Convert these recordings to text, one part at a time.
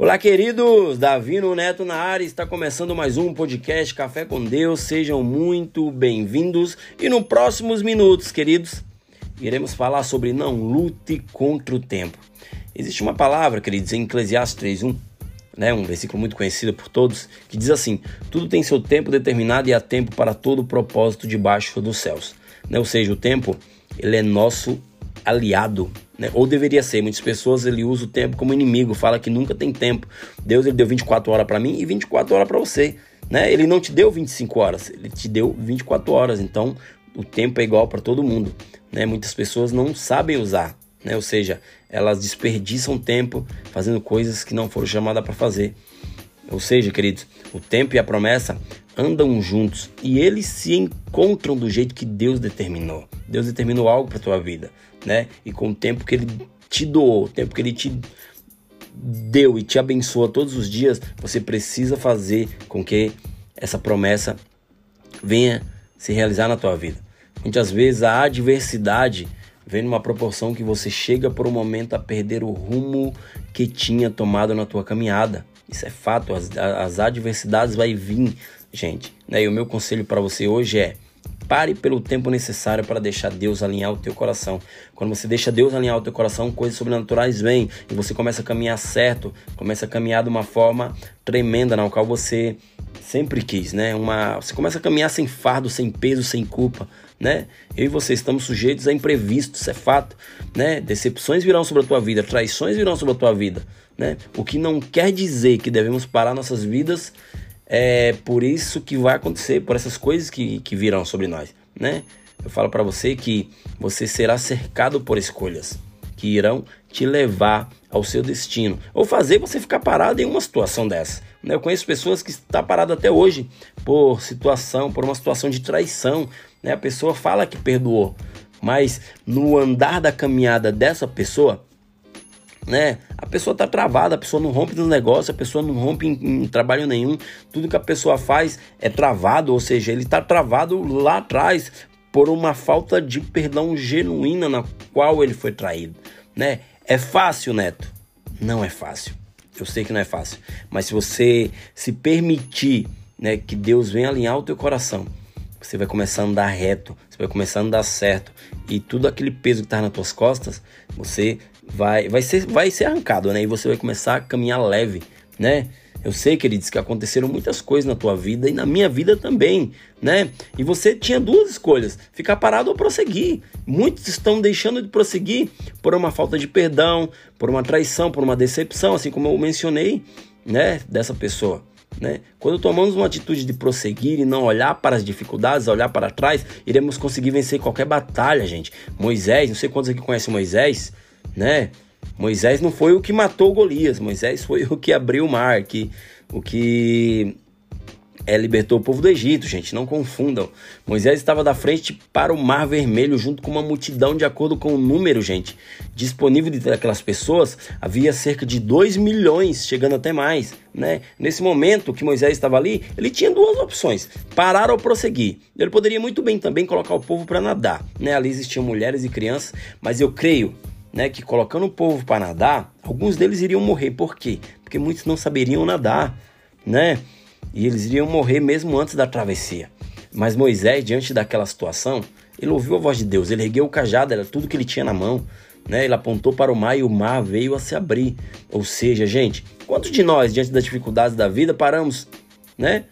Olá, queridos! Davino Neto na área, está começando mais um podcast Café com Deus. Sejam muito bem-vindos. E nos próximos minutos, queridos, iremos falar sobre não lute contra o tempo. Existe uma palavra, queridos, em Eclesiastes 3:1, né, um versículo muito conhecido por todos, que diz assim: Tudo tem seu tempo determinado e há tempo para todo o propósito debaixo dos céus. Né? Ou seja, o tempo, ele é nosso aliado né? Ou deveria ser. Muitas pessoas ele usa o tempo como inimigo, fala que nunca tem tempo. Deus ele deu 24 horas para mim e 24 horas para você, né? Ele não te deu 25 horas, ele te deu 24 horas. Então, o tempo é igual para todo mundo, né? Muitas pessoas não sabem usar, né? Ou seja, elas desperdiçam tempo fazendo coisas que não foram chamadas para fazer. Ou seja, queridos, o tempo e a promessa andam juntos e eles se encontram do jeito que Deus determinou. Deus determinou algo para tua vida né? E com o tempo que ele te doou, o tempo que ele te deu e te abençoa todos os dias, você precisa fazer com que essa promessa venha se realizar na tua vida. Muitas vezes a adversidade vem numa proporção que você chega por um momento a perder o rumo que tinha tomado na tua caminhada. Isso é fato, as, as adversidades vai vir, gente. Né? E o meu conselho para você hoje é Pare pelo tempo necessário para deixar Deus alinhar o teu coração. Quando você deixa Deus alinhar o teu coração, coisas sobrenaturais vêm e você começa a caminhar certo, começa a caminhar de uma forma tremenda na qual você sempre quis, né? Uma, você começa a caminhar sem fardo, sem peso, sem culpa, né? Eu e você estamos sujeitos a imprevistos, é fato, né? Decepções virão sobre a tua vida, traições virão sobre a tua vida, né? O que não quer dizer que devemos parar nossas vidas é por isso que vai acontecer, por essas coisas que, que virão sobre nós, né? Eu falo para você que você será cercado por escolhas que irão te levar ao seu destino ou fazer você ficar parado em uma situação dessa. Né? Eu conheço pessoas que estão paradas até hoje por situação, por uma situação de traição. Né? A pessoa fala que perdoou, mas no andar da caminhada dessa pessoa, né? A pessoa tá travada, a pessoa não rompe no negócio, a pessoa não rompe em, em, trabalho nenhum. Tudo que a pessoa faz é travado, ou seja, ele tá travado lá atrás por uma falta de perdão genuína na qual ele foi traído, né? É fácil, Neto? Não é fácil. Eu sei que não é fácil, mas se você se permitir, né, que Deus venha alinhar o teu coração, você vai começar a andar reto, você vai começar a andar certo e tudo aquele peso que está nas tuas costas, você vai, vai, ser, vai ser arrancado, né? E você vai começar a caminhar leve, né? Eu sei, queridos, que aconteceram muitas coisas na tua vida e na minha vida também, né? E você tinha duas escolhas: ficar parado ou prosseguir. Muitos estão deixando de prosseguir por uma falta de perdão, por uma traição, por uma decepção, assim como eu mencionei, né? Dessa pessoa. Né? Quando tomamos uma atitude de prosseguir e não olhar para as dificuldades, olhar para trás, iremos conseguir vencer qualquer batalha, gente. Moisés, não sei quantos aqui conhecem Moisés, né? Moisés não foi o que matou Golias, Moisés foi o que abriu o mar, que, o que é, libertou o povo do Egito, gente, não confundam. Moisés estava da frente para o Mar Vermelho junto com uma multidão, de acordo com o número, gente, disponível daquelas pessoas, havia cerca de 2 milhões, chegando até mais, né? Nesse momento que Moisés estava ali, ele tinha duas opções: parar ou prosseguir. Ele poderia muito bem também colocar o povo para nadar, né? Ali existiam mulheres e crianças, mas eu creio né, que colocando o povo para nadar, alguns deles iriam morrer. Por quê? Porque muitos não saberiam nadar, né? E eles iriam morrer mesmo antes da travessia. Mas Moisés, diante daquela situação, ele ouviu a voz de Deus, ele ergueu o cajado, era tudo que ele tinha na mão, né? Ele apontou para o mar e o mar veio a se abrir. Ou seja, gente, quantos de nós, diante das dificuldades da vida, paramos, né?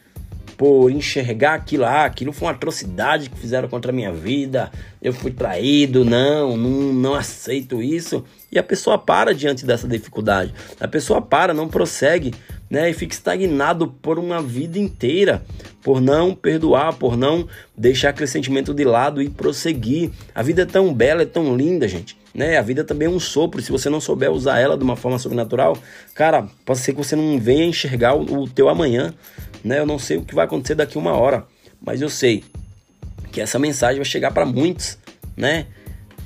Por enxergar aquilo, ah, aquilo foi uma atrocidade que fizeram contra a minha vida, eu fui traído, não, não, não aceito isso. E a pessoa para diante dessa dificuldade, a pessoa para, não prossegue, né, e fica estagnado por uma vida inteira, por não perdoar, por não deixar aquele sentimento de lado e prosseguir. A vida é tão bela, é tão linda, gente. Né? A vida também é um sopro. Se você não souber usar ela de uma forma sobrenatural, cara, pode ser que você não venha enxergar o, o teu amanhã né? Eu não sei o que vai acontecer daqui uma hora, mas eu sei que essa mensagem vai chegar para muitos, né?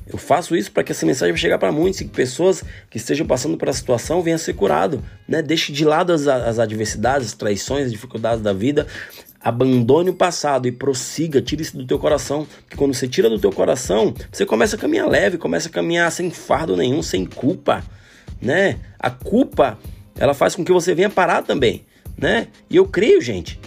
Eu faço isso para que essa mensagem chegar para muitos e que pessoas que estejam passando por essa situação venham a ser curado, né? Deixe de lado as, as adversidades, as traições, as dificuldades da vida, abandone o passado e prossiga, tire isso do teu coração, porque quando você tira do teu coração, você começa a caminhar leve, começa a caminhar sem fardo nenhum, sem culpa, né? A culpa ela faz com que você venha parar também, né? E eu creio, gente,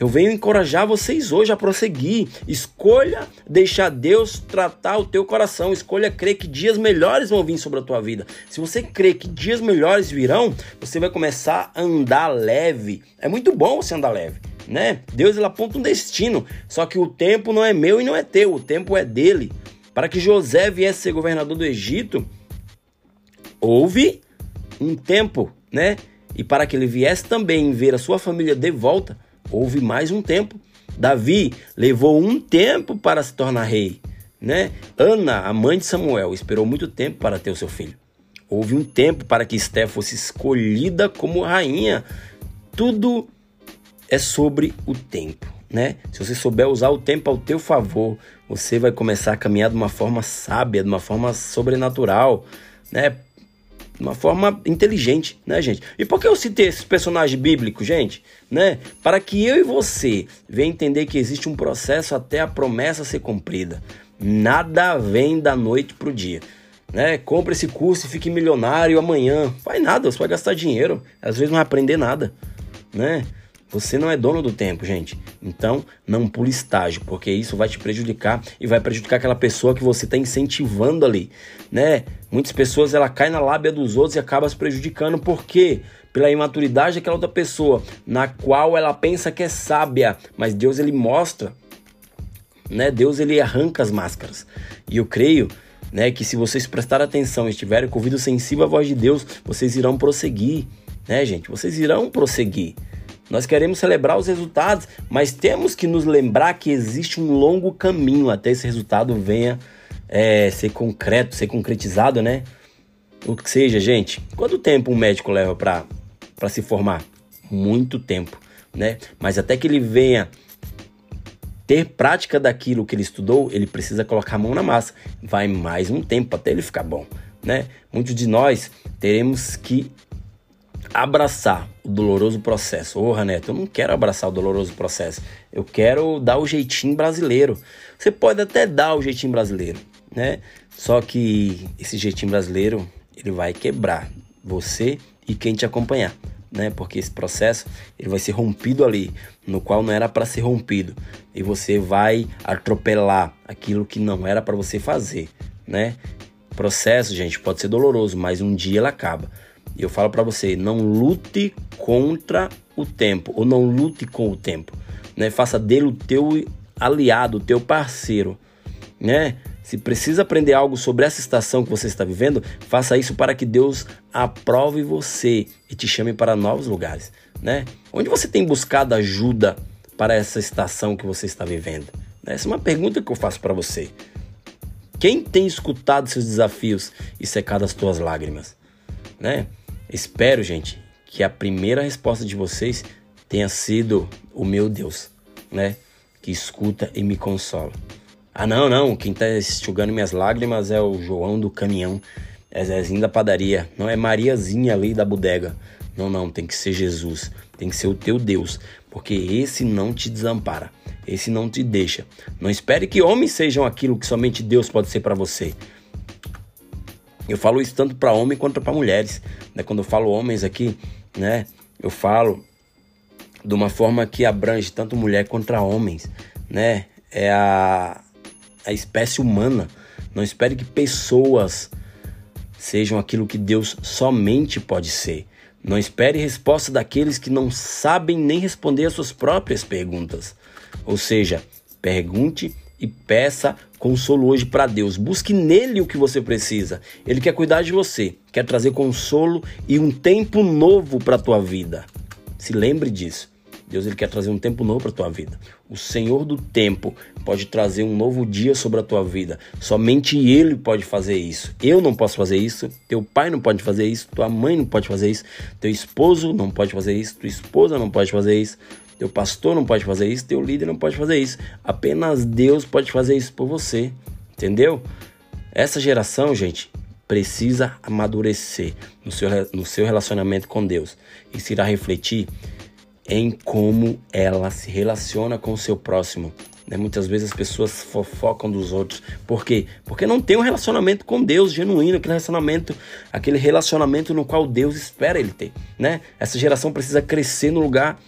que eu venho encorajar vocês hoje a prosseguir. Escolha deixar Deus tratar o teu coração. Escolha crer que dias melhores vão vir sobre a tua vida. Se você crê que dias melhores virão, você vai começar a andar leve. É muito bom você andar leve, né? Deus ele aponta um destino, só que o tempo não é meu e não é teu, o tempo é dele. Para que José viesse ser governador do Egito, houve um tempo, né? E para que ele viesse também ver a sua família de volta, houve mais um tempo. Davi levou um tempo para se tornar rei, né? Ana, a mãe de Samuel, esperou muito tempo para ter o seu filho. Houve um tempo para que Esté fosse escolhida como rainha. Tudo é sobre o tempo, né? Se você souber usar o tempo ao teu favor, você vai começar a caminhar de uma forma sábia, de uma forma sobrenatural, né? de uma forma inteligente, né, gente? E por que eu citei esses personagens bíblicos, gente? Né? Para que eu e você venha entender que existe um processo até a promessa ser cumprida. Nada vem da noite pro dia. Né? Compre esse curso e fique milionário amanhã. Faz nada, você vai gastar dinheiro. Às vezes não vai aprender nada, né? Você não é dono do tempo, gente. Então, não pule estágio, porque isso vai te prejudicar e vai prejudicar aquela pessoa que você está incentivando ali, né? Muitas pessoas ela cai na lábia dos outros e acaba se prejudicando porque pela imaturidade daquela outra pessoa, na qual ela pensa que é sábia, mas Deus ele mostra, né? Deus ele arranca as máscaras. E eu creio né, que se vocês prestarem atenção e estiverem com o ouvido sensível à voz de Deus, vocês irão prosseguir, né, gente? Vocês irão prosseguir. Nós queremos celebrar os resultados, mas temos que nos lembrar que existe um longo caminho até esse resultado venha é, ser concreto, ser concretizado, né? O que seja, gente. Quanto tempo um médico leva para se formar? Muito tempo, né? Mas até que ele venha ter prática daquilo que ele estudou, ele precisa colocar a mão na massa. Vai mais um tempo até ele ficar bom, né? Muitos de nós teremos que abraçar o doloroso processo. Ô, Neto, eu não quero abraçar o doloroso processo. Eu quero dar o jeitinho brasileiro. Você pode até dar o jeitinho brasileiro, né? Só que esse jeitinho brasileiro, ele vai quebrar você e quem te acompanhar, né? Porque esse processo, ele vai ser rompido ali, no qual não era para ser rompido. E você vai atropelar aquilo que não era para você fazer, né? Processo, gente, pode ser doloroso, mas um dia ele acaba. E eu falo para você, não lute contra o tempo, ou não lute com o tempo, né? Faça dele o teu aliado, o teu parceiro, né? Se precisa aprender algo sobre essa estação que você está vivendo, faça isso para que Deus aprove você e te chame para novos lugares, né? Onde você tem buscado ajuda para essa estação que você está vivendo? Essa é uma pergunta que eu faço para você. Quem tem escutado seus desafios e secado as tuas lágrimas, né? Espero, gente, que a primeira resposta de vocês tenha sido o meu Deus, né? Que escuta e me consola. Ah, não, não, quem tá enxugando minhas lágrimas é o João do caminhão, é Zezinho da padaria, não é Mariazinha ali da bodega. Não, não, tem que ser Jesus, tem que ser o teu Deus, porque esse não te desampara, esse não te deixa. Não espere que homens sejam aquilo que somente Deus pode ser para você. Eu falo isso tanto para homem quanto para mulheres. Né? Quando eu falo homens aqui, né, eu falo de uma forma que abrange tanto mulher contra homens, né? É a, a espécie humana. Não espere que pessoas sejam aquilo que Deus somente pode ser. Não espere resposta daqueles que não sabem nem responder às suas próprias perguntas. Ou seja, pergunte e peça consolo hoje para Deus. Busque nele o que você precisa. Ele quer cuidar de você, quer trazer consolo e um tempo novo para a tua vida. Se lembre disso. Deus ele quer trazer um tempo novo para a tua vida. O Senhor do tempo pode trazer um novo dia sobre a tua vida. Somente Ele pode fazer isso. Eu não posso fazer isso. Teu pai não pode fazer isso. Tua mãe não pode fazer isso. Teu esposo não pode fazer isso. Tua esposa não pode fazer isso. Teu pastor não pode fazer isso, teu líder não pode fazer isso. Apenas Deus pode fazer isso por você. Entendeu? Essa geração, gente, precisa amadurecer no seu, no seu relacionamento com Deus. e se irá refletir em como ela se relaciona com o seu próximo, Né? Muitas vezes as pessoas fofocam dos outros. Por quê? Porque não tem um relacionamento com Deus genuíno, aquele relacionamento, aquele relacionamento no qual Deus espera ele ter. Né? Essa geração precisa crescer no lugar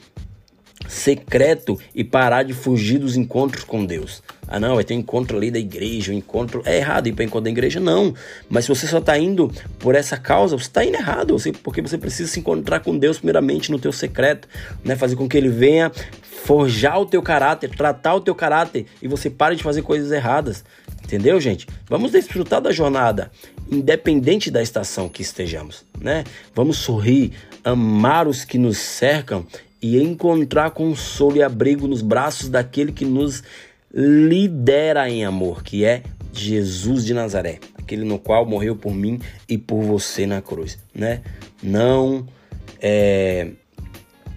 secreto e parar de fugir dos encontros com Deus. Ah, não, vai ter um encontro ali da igreja, um encontro. É errado ir para encontro da igreja? Não. Mas se você só está indo por essa causa, você está indo errado. Porque você precisa se encontrar com Deus primeiramente no teu secreto, né? Fazer com que Ele venha forjar o teu caráter, tratar o teu caráter e você pare de fazer coisas erradas. Entendeu, gente? Vamos desfrutar da jornada, independente da estação que estejamos, né? Vamos sorrir, amar os que nos cercam e encontrar consolo e abrigo nos braços daquele que nos lidera em amor, que é Jesus de Nazaré, aquele no qual morreu por mim e por você na cruz, né? Não é,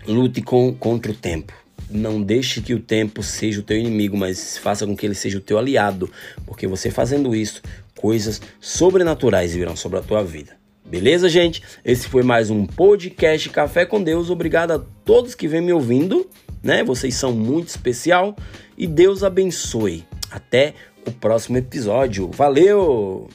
lute com, contra o tempo. Não deixe que o tempo seja o teu inimigo, mas faça com que ele seja o teu aliado, porque você fazendo isso, coisas sobrenaturais virão sobre a tua vida. Beleza, gente? Esse foi mais um podcast Café com Deus. Obrigado a todos que vêm me ouvindo, né? Vocês são muito especial e Deus abençoe. Até o próximo episódio. Valeu!